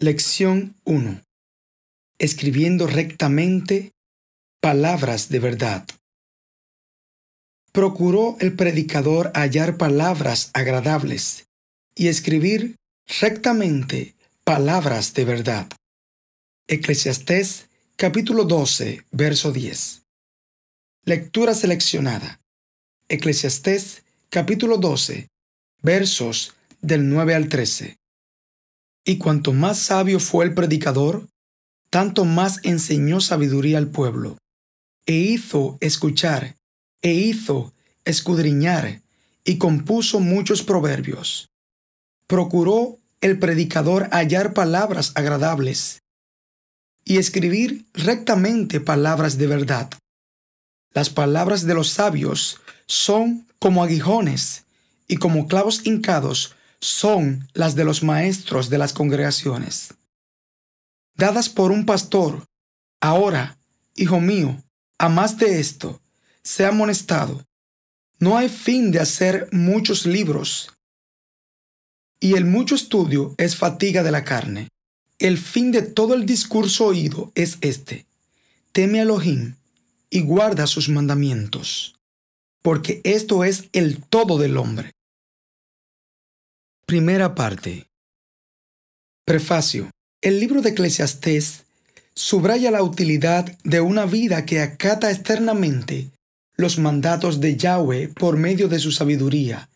Lección 1. Escribiendo rectamente palabras de verdad. Procuró el predicador hallar palabras agradables y escribir rectamente palabras de verdad. Eclesiastés capítulo 12, verso 10. Lectura seleccionada. Eclesiastés capítulo 12, versos del 9 al 13. Y cuanto más sabio fue el predicador, tanto más enseñó sabiduría al pueblo, e hizo escuchar, e hizo escudriñar, y compuso muchos proverbios. Procuró el predicador hallar palabras agradables, y escribir rectamente palabras de verdad. Las palabras de los sabios son como aguijones, y como clavos hincados son las de los maestros de las congregaciones. Dadas por un pastor, ahora, hijo mío, a más de esto, sea amonestado. No hay fin de hacer muchos libros, y el mucho estudio es fatiga de la carne. El fin de todo el discurso oído es este. Teme a Elohim y guarda sus mandamientos, porque esto es el todo del hombre. Primera parte. Prefacio. El libro de Eclesiastés subraya la utilidad de una vida que acata externamente los mandatos de Yahweh por medio de su sabiduría,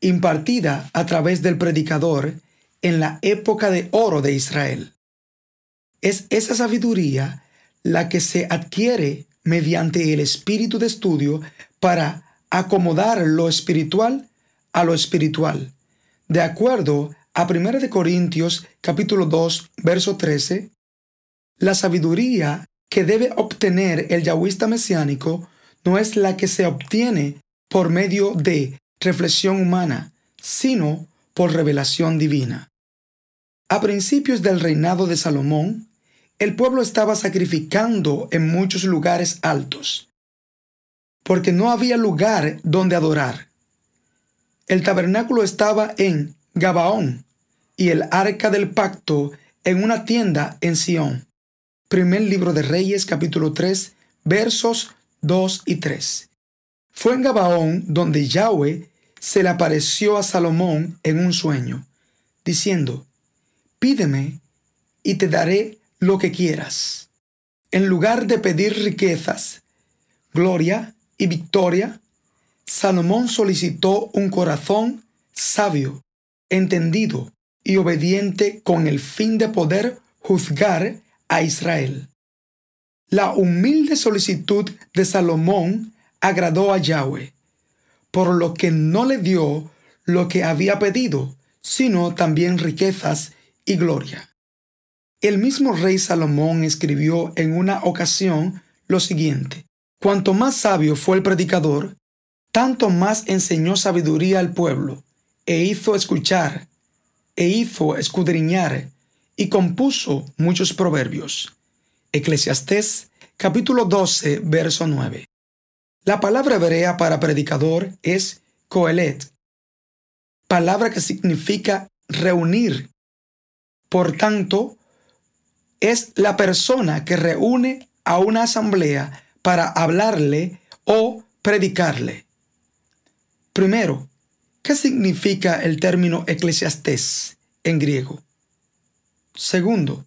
impartida a través del predicador en la época de oro de Israel. Es esa sabiduría la que se adquiere mediante el espíritu de estudio para acomodar lo espiritual a lo espiritual de acuerdo a 1 Corintios capítulo 2, verso 13, la sabiduría que debe obtener el yahwista mesiánico no es la que se obtiene por medio de reflexión humana, sino por revelación divina. A principios del reinado de Salomón, el pueblo estaba sacrificando en muchos lugares altos, porque no había lugar donde adorar. El tabernáculo estaba en Gabaón y el arca del pacto en una tienda en Sión. Primer libro de Reyes capítulo 3 versos 2 y 3. Fue en Gabaón donde Yahweh se le apareció a Salomón en un sueño, diciendo, Pídeme y te daré lo que quieras. En lugar de pedir riquezas, gloria y victoria, Salomón solicitó un corazón sabio, entendido y obediente con el fin de poder juzgar a Israel. La humilde solicitud de Salomón agradó a Yahweh, por lo que no le dio lo que había pedido, sino también riquezas y gloria. El mismo rey Salomón escribió en una ocasión lo siguiente, Cuanto más sabio fue el predicador, tanto más enseñó sabiduría al pueblo, e hizo escuchar, e hizo escudriñar, y compuso muchos proverbios. Eclesiastés capítulo 12, verso 9. La palabra hebrea para predicador es coelet, palabra que significa reunir. Por tanto, es la persona que reúne a una asamblea para hablarle o predicarle. Primero, ¿qué significa el término eclesiastés en griego? Segundo,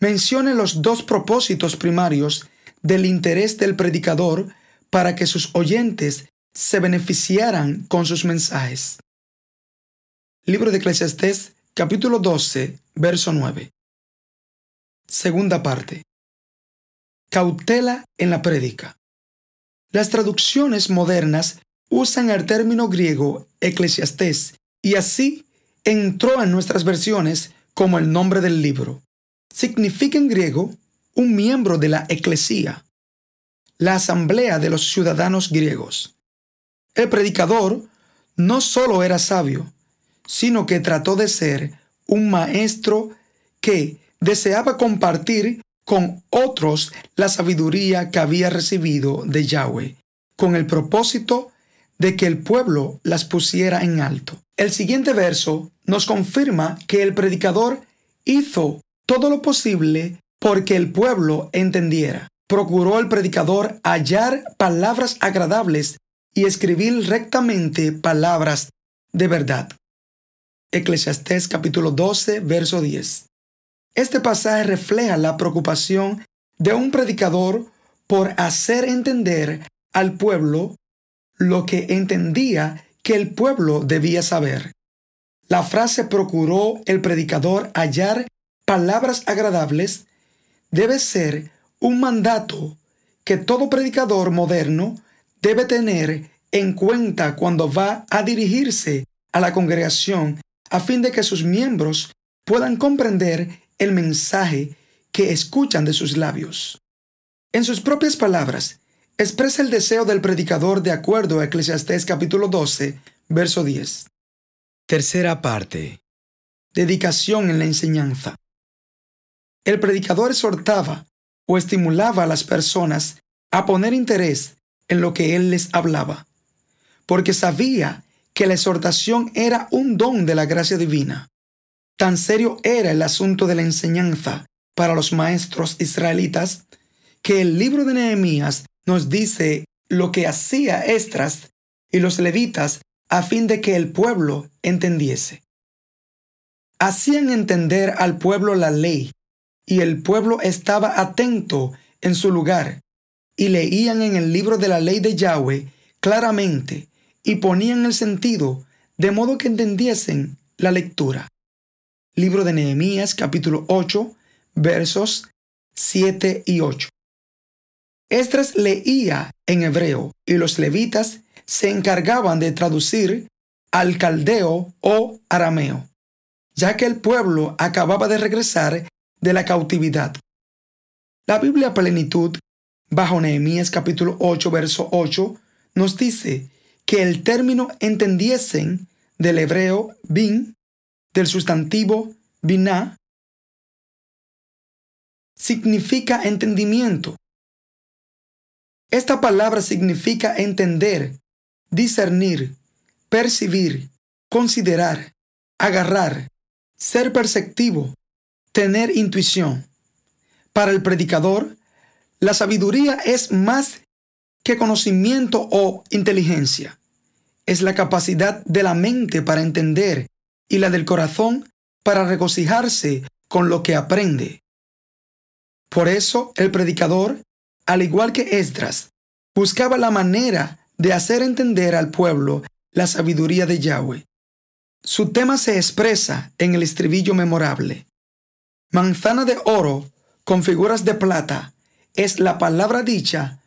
mencione los dos propósitos primarios del interés del predicador para que sus oyentes se beneficiaran con sus mensajes. Libro de Eclesiastés, capítulo 12, verso 9. Segunda parte. Cautela en la prédica. Las traducciones modernas usan el término griego eclesiastés y así entró en nuestras versiones como el nombre del libro. Significa en griego un miembro de la eclesía, la asamblea de los ciudadanos griegos. El predicador no solo era sabio, sino que trató de ser un maestro que deseaba compartir con otros la sabiduría que había recibido de Yahweh, con el propósito de que el pueblo las pusiera en alto. El siguiente verso nos confirma que el predicador hizo todo lo posible porque el pueblo entendiera. Procuró el predicador hallar palabras agradables y escribir rectamente palabras de verdad. Eclesiastés capítulo 12, verso 10. Este pasaje refleja la preocupación de un predicador por hacer entender al pueblo lo que entendía que el pueblo debía saber. La frase procuró el predicador hallar palabras agradables debe ser un mandato que todo predicador moderno debe tener en cuenta cuando va a dirigirse a la congregación a fin de que sus miembros puedan comprender el mensaje que escuchan de sus labios. En sus propias palabras, expresa el deseo del predicador de acuerdo a Eclesiastés capítulo 12, verso 10. Tercera parte. Dedicación en la enseñanza. El predicador exhortaba o estimulaba a las personas a poner interés en lo que él les hablaba, porque sabía que la exhortación era un don de la gracia divina. Tan serio era el asunto de la enseñanza para los maestros israelitas que el libro de Nehemías nos dice lo que hacía Estras y los levitas a fin de que el pueblo entendiese. Hacían entender al pueblo la ley, y el pueblo estaba atento en su lugar, y leían en el libro de la ley de Yahweh claramente, y ponían el sentido, de modo que entendiesen la lectura. Libro de Nehemías capítulo 8 versos 7 y 8. Estras leía en hebreo y los levitas se encargaban de traducir al caldeo o arameo, ya que el pueblo acababa de regresar de la cautividad. La Biblia Plenitud, bajo Nehemías capítulo 8, verso 8, nos dice que el término entendiesen del hebreo bin, del sustantivo biná, significa entendimiento. Esta palabra significa entender, discernir, percibir, considerar, agarrar, ser perceptivo, tener intuición. Para el predicador, la sabiduría es más que conocimiento o inteligencia. Es la capacidad de la mente para entender y la del corazón para regocijarse con lo que aprende. Por eso el predicador, al igual que Esdras, buscaba la manera de hacer entender al pueblo la sabiduría de Yahweh. Su tema se expresa en el estribillo memorable. Manzana de oro con figuras de plata es la palabra dicha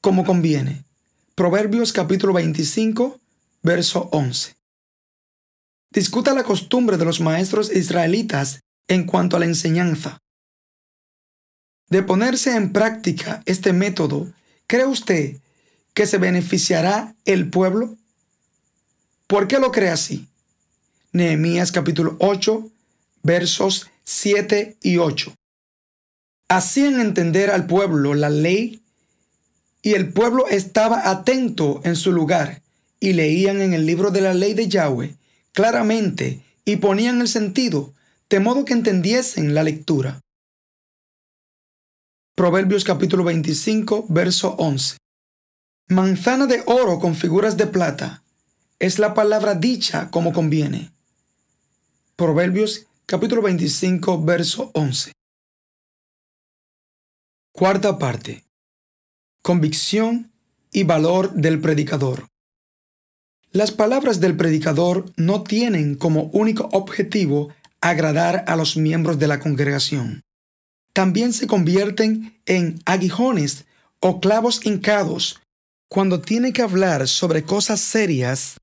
como conviene. Proverbios capítulo 25, verso 11. Discuta la costumbre de los maestros israelitas en cuanto a la enseñanza. De ponerse en práctica este método, ¿cree usted que se beneficiará el pueblo? ¿Por qué lo cree así? Nehemías capítulo 8, versos 7 y 8. Hacían entender al pueblo la ley y el pueblo estaba atento en su lugar y leían en el libro de la ley de Yahweh claramente y ponían el sentido, de modo que entendiesen la lectura. Proverbios capítulo 25, verso 11. Manzana de oro con figuras de plata es la palabra dicha como conviene. Proverbios capítulo 25, verso 11. Cuarta parte. Convicción y valor del predicador. Las palabras del predicador no tienen como único objetivo agradar a los miembros de la congregación. También se convierten en aguijones o clavos hincados cuando tiene que hablar sobre cosas serias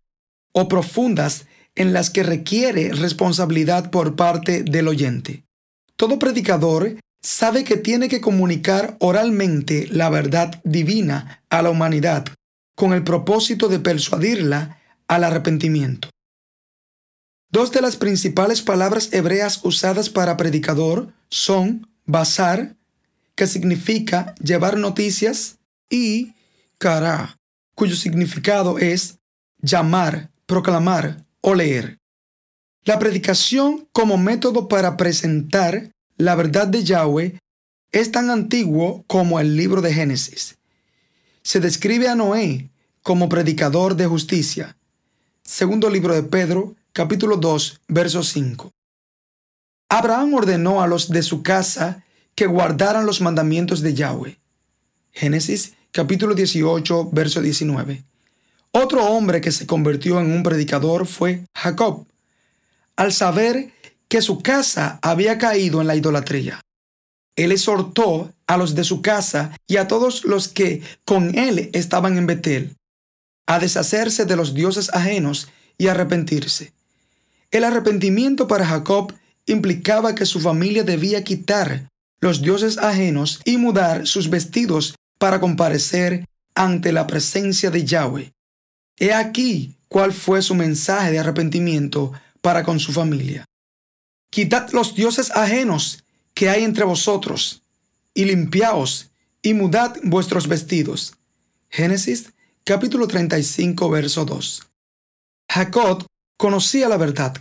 o profundas en las que requiere responsabilidad por parte del oyente. Todo predicador sabe que tiene que comunicar oralmente la verdad divina a la humanidad con el propósito de persuadirla al arrepentimiento. Dos de las principales palabras hebreas usadas para predicador son basar, que significa llevar noticias, y cara, cuyo significado es llamar, proclamar o leer. La predicación como método para presentar la verdad de Yahweh es tan antiguo como el libro de Génesis. Se describe a Noé como predicador de justicia. Segundo libro de Pedro, capítulo 2, verso 5. Abraham ordenó a los de su casa que guardaran los mandamientos de Yahweh. Génesis capítulo 18, verso 19. Otro hombre que se convirtió en un predicador fue Jacob, al saber que su casa había caído en la idolatría. Él exhortó a los de su casa y a todos los que con él estaban en Betel a deshacerse de los dioses ajenos y arrepentirse. El arrepentimiento para Jacob implicaba que su familia debía quitar los dioses ajenos y mudar sus vestidos para comparecer ante la presencia de Yahweh. He aquí cuál fue su mensaje de arrepentimiento para con su familia. Quitad los dioses ajenos que hay entre vosotros, y limpiaos, y mudad vuestros vestidos. Génesis capítulo 35, verso 2. Jacob conocía la verdad,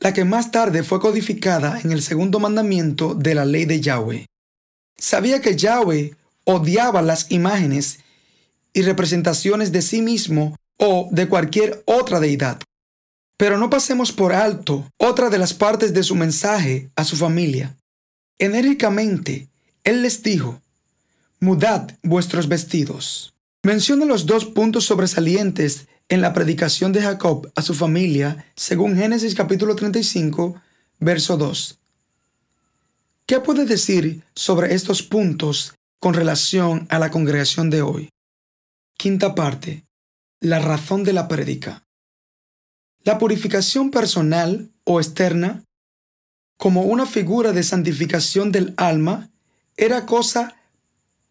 la que más tarde fue codificada en el segundo mandamiento de la ley de Yahweh. Sabía que Yahweh odiaba las imágenes y representaciones de sí mismo o de cualquier otra deidad. Pero no pasemos por alto otra de las partes de su mensaje a su familia. Enérgicamente, él les dijo, mudad vuestros vestidos. Menciona los dos puntos sobresalientes en la predicación de Jacob a su familia, según Génesis capítulo 35, verso 2. ¿Qué puede decir sobre estos puntos con relación a la congregación de hoy? Quinta parte. La razón de la prédica. La purificación personal o externa, como una figura de santificación del alma, era cosa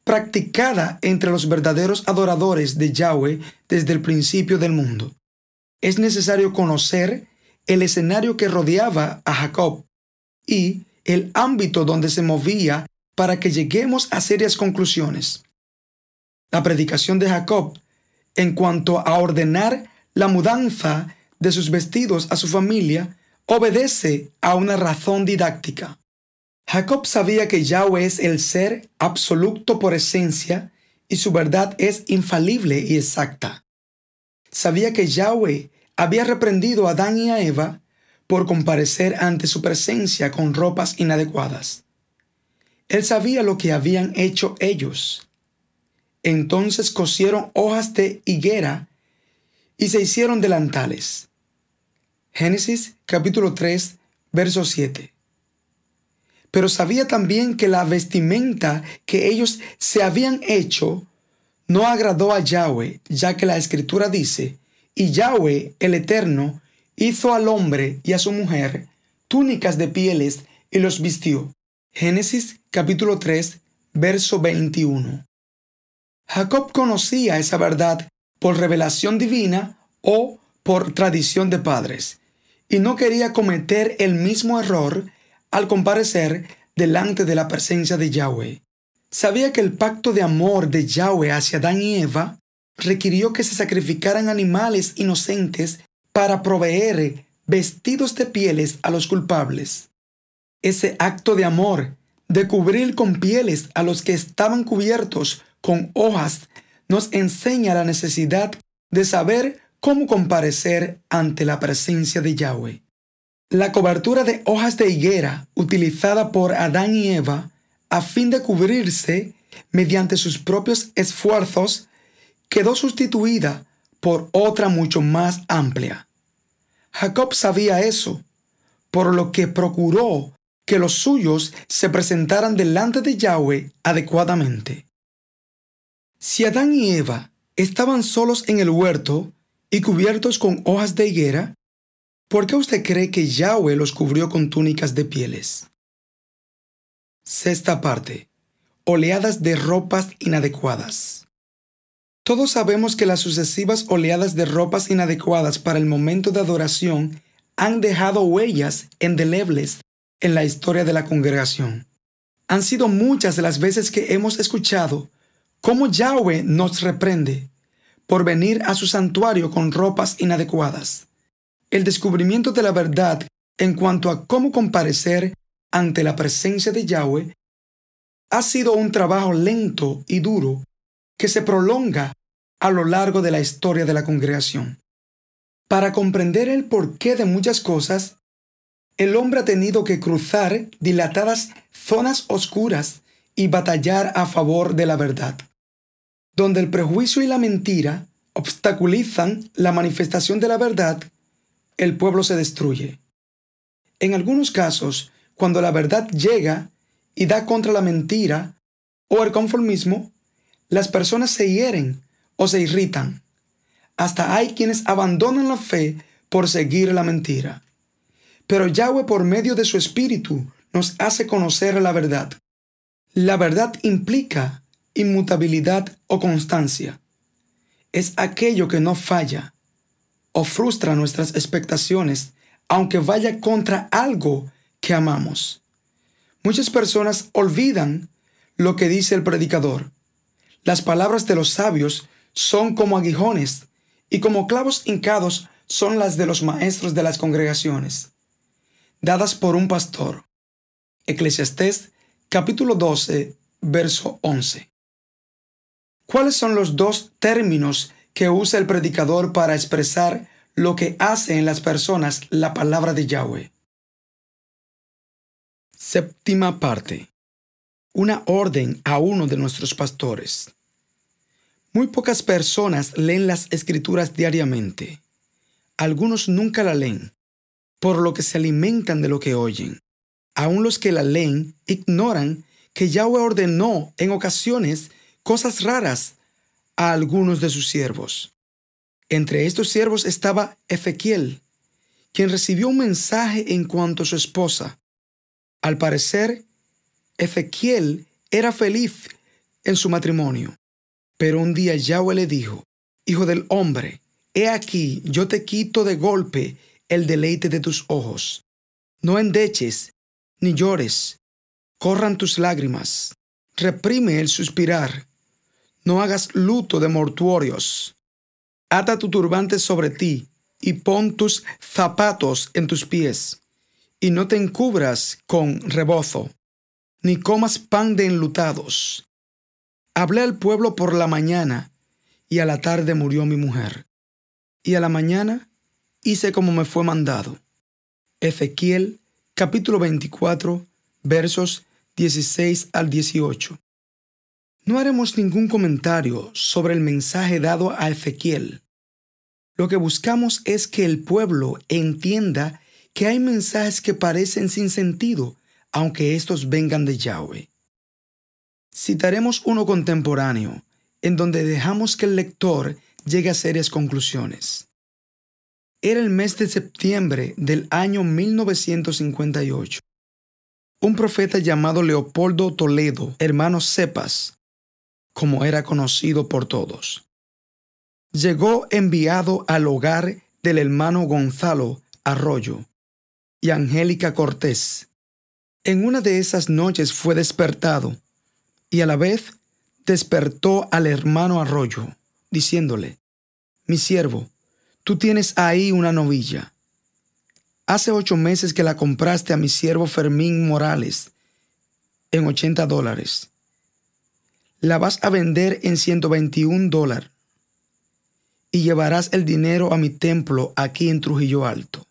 practicada entre los verdaderos adoradores de Yahweh desde el principio del mundo. Es necesario conocer el escenario que rodeaba a Jacob y el ámbito donde se movía para que lleguemos a serias conclusiones. La predicación de Jacob en cuanto a ordenar la mudanza de sus vestidos a su familia obedece a una razón didáctica. Jacob sabía que Yahweh es el ser absoluto por esencia y su verdad es infalible y exacta. Sabía que Yahweh había reprendido a Adán y a Eva por comparecer ante su presencia con ropas inadecuadas. Él sabía lo que habían hecho ellos. Entonces cosieron hojas de higuera y se hicieron delantales. Génesis capítulo 3, verso 7 pero sabía también que la vestimenta que ellos se habían hecho no agradó a Yahweh, ya que la escritura dice, y Yahweh el Eterno hizo al hombre y a su mujer túnicas de pieles y los vistió. Génesis capítulo 3, verso 21. Jacob conocía esa verdad por revelación divina o por tradición de padres, y no quería cometer el mismo error al comparecer delante de la presencia de Yahweh. Sabía que el pacto de amor de Yahweh hacia Adán y Eva requirió que se sacrificaran animales inocentes para proveer vestidos de pieles a los culpables. Ese acto de amor, de cubrir con pieles a los que estaban cubiertos con hojas, nos enseña la necesidad de saber cómo comparecer ante la presencia de Yahweh. La cobertura de hojas de higuera utilizada por Adán y Eva a fin de cubrirse mediante sus propios esfuerzos quedó sustituida por otra mucho más amplia. Jacob sabía eso, por lo que procuró que los suyos se presentaran delante de Yahweh adecuadamente. Si Adán y Eva estaban solos en el huerto y cubiertos con hojas de higuera, ¿Por qué usted cree que Yahweh los cubrió con túnicas de pieles? Sexta parte. Oleadas de ropas inadecuadas. Todos sabemos que las sucesivas oleadas de ropas inadecuadas para el momento de adoración han dejado huellas indelebles en la historia de la congregación. Han sido muchas las veces que hemos escuchado cómo Yahweh nos reprende por venir a su santuario con ropas inadecuadas. El descubrimiento de la verdad en cuanto a cómo comparecer ante la presencia de Yahweh ha sido un trabajo lento y duro que se prolonga a lo largo de la historia de la congregación. Para comprender el porqué de muchas cosas, el hombre ha tenido que cruzar dilatadas zonas oscuras y batallar a favor de la verdad, donde el prejuicio y la mentira obstaculizan la manifestación de la verdad, el pueblo se destruye. En algunos casos, cuando la verdad llega y da contra la mentira o el conformismo, las personas se hieren o se irritan. Hasta hay quienes abandonan la fe por seguir la mentira. Pero Yahweh por medio de su espíritu nos hace conocer la verdad. La verdad implica inmutabilidad o constancia. Es aquello que no falla o frustra nuestras expectaciones, aunque vaya contra algo que amamos. Muchas personas olvidan lo que dice el predicador. Las palabras de los sabios son como aguijones y como clavos hincados son las de los maestros de las congregaciones, dadas por un pastor. Eclesiastés capítulo 12, verso 11. ¿Cuáles son los dos términos que usa el predicador para expresar lo que hace en las personas la palabra de Yahweh? Séptima parte. Una orden a uno de nuestros pastores. Muy pocas personas leen las escrituras diariamente. Algunos nunca la leen, por lo que se alimentan de lo que oyen. Aún los que la leen ignoran que Yahweh ordenó en ocasiones cosas raras a algunos de sus siervos. Entre estos siervos estaba Ezequiel, quien recibió un mensaje en cuanto a su esposa. Al parecer, Ezequiel era feliz en su matrimonio. Pero un día Yahweh le dijo, Hijo del hombre, he aquí, yo te quito de golpe el deleite de tus ojos. No endeches, ni llores, corran tus lágrimas, reprime el suspirar, no hagas luto de mortuorios. Ata tu turbante sobre ti y pon tus zapatos en tus pies, y no te encubras con rebozo, ni comas pan de enlutados, Hablé al pueblo por la mañana, y a la tarde murió mi mujer. Y a la mañana hice como me fue mandado. Ezequiel capítulo 24 versos 16 al 18. No haremos ningún comentario sobre el mensaje dado a Ezequiel. Lo que buscamos es que el pueblo entienda que hay mensajes que parecen sin sentido, aunque estos vengan de Yahweh. Citaremos uno contemporáneo, en donde dejamos que el lector llegue a serias conclusiones. Era el mes de septiembre del año 1958. Un profeta llamado Leopoldo Toledo, hermano Cepas, como era conocido por todos, llegó enviado al hogar del hermano Gonzalo Arroyo y Angélica Cortés. En una de esas noches fue despertado y a la vez despertó al hermano Arroyo, diciéndole, Mi siervo, tú tienes ahí una novilla. Hace ocho meses que la compraste a mi siervo Fermín Morales en 80 dólares. La vas a vender en 121 dólares y llevarás el dinero a mi templo aquí en Trujillo Alto.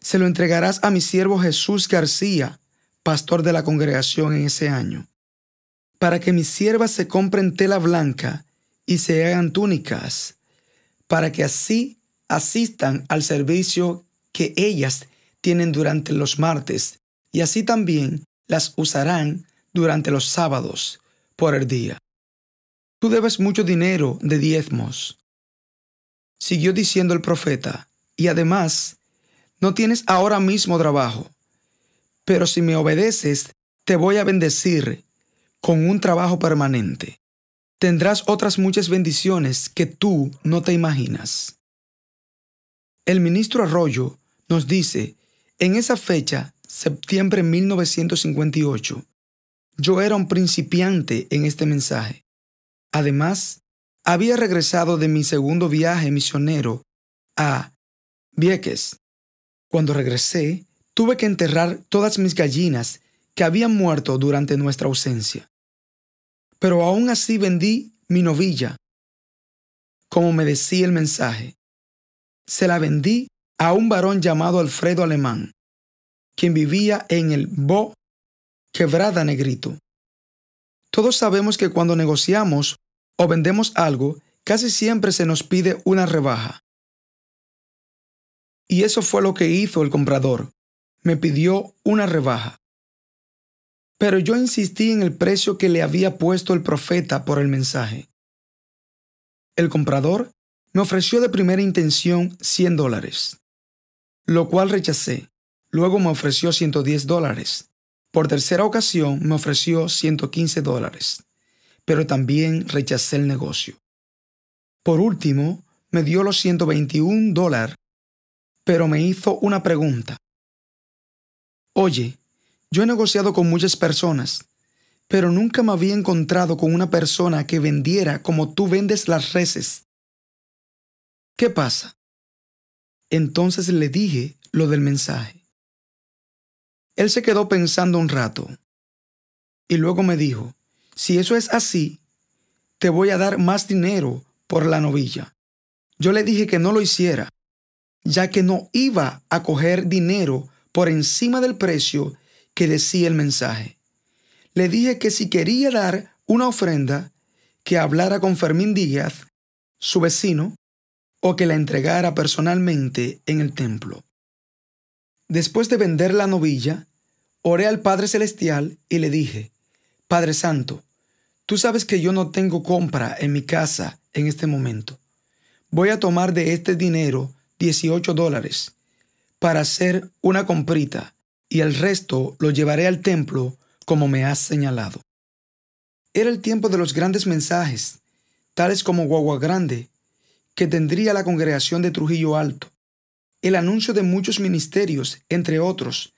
Se lo entregarás a mi siervo Jesús García, pastor de la congregación en ese año para que mis siervas se compren tela blanca y se hagan túnicas, para que así asistan al servicio que ellas tienen durante los martes, y así también las usarán durante los sábados por el día. Tú debes mucho dinero de diezmos. Siguió diciendo el profeta, y además, no tienes ahora mismo trabajo, pero si me obedeces, te voy a bendecir con un trabajo permanente. Tendrás otras muchas bendiciones que tú no te imaginas. El ministro Arroyo nos dice, en esa fecha, septiembre de 1958, yo era un principiante en este mensaje. Además, había regresado de mi segundo viaje misionero a Vieques Cuando regresé, tuve que enterrar todas mis gallinas que habían muerto durante nuestra ausencia. Pero aún así vendí mi novilla, como me decía el mensaje. Se la vendí a un varón llamado Alfredo Alemán, quien vivía en el Bo Quebrada Negrito. Todos sabemos que cuando negociamos o vendemos algo, casi siempre se nos pide una rebaja. Y eso fue lo que hizo el comprador. Me pidió una rebaja. Pero yo insistí en el precio que le había puesto el profeta por el mensaje. El comprador me ofreció de primera intención 100 dólares, lo cual rechacé. Luego me ofreció 110 dólares. Por tercera ocasión me ofreció 115 dólares, pero también rechacé el negocio. Por último, me dio los 121 dólares, pero me hizo una pregunta. Oye, yo he negociado con muchas personas, pero nunca me había encontrado con una persona que vendiera como tú vendes las reses. ¿Qué pasa? Entonces le dije lo del mensaje. Él se quedó pensando un rato y luego me dijo, si eso es así, te voy a dar más dinero por la novilla. Yo le dije que no lo hiciera, ya que no iba a coger dinero por encima del precio que decía el mensaje. Le dije que si quería dar una ofrenda, que hablara con Fermín Díaz, su vecino, o que la entregara personalmente en el templo. Después de vender la novilla, oré al Padre Celestial y le dije, Padre Santo, tú sabes que yo no tengo compra en mi casa en este momento. Voy a tomar de este dinero 18 dólares para hacer una comprita y el resto lo llevaré al templo como me has señalado. Era el tiempo de los grandes mensajes, tales como Guagua Grande, que tendría la congregación de Trujillo Alto, el anuncio de muchos ministerios, entre otros.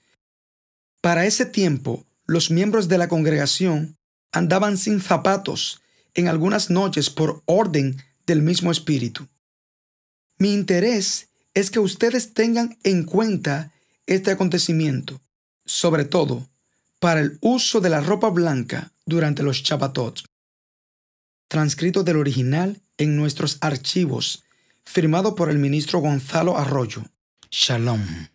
Para ese tiempo, los miembros de la congregación andaban sin zapatos en algunas noches por orden del mismo Espíritu. Mi interés es que ustedes tengan en cuenta este acontecimiento, sobre todo para el uso de la ropa blanca durante los Shabbatot. Transcrito del original en nuestros archivos, firmado por el ministro Gonzalo Arroyo. Shalom.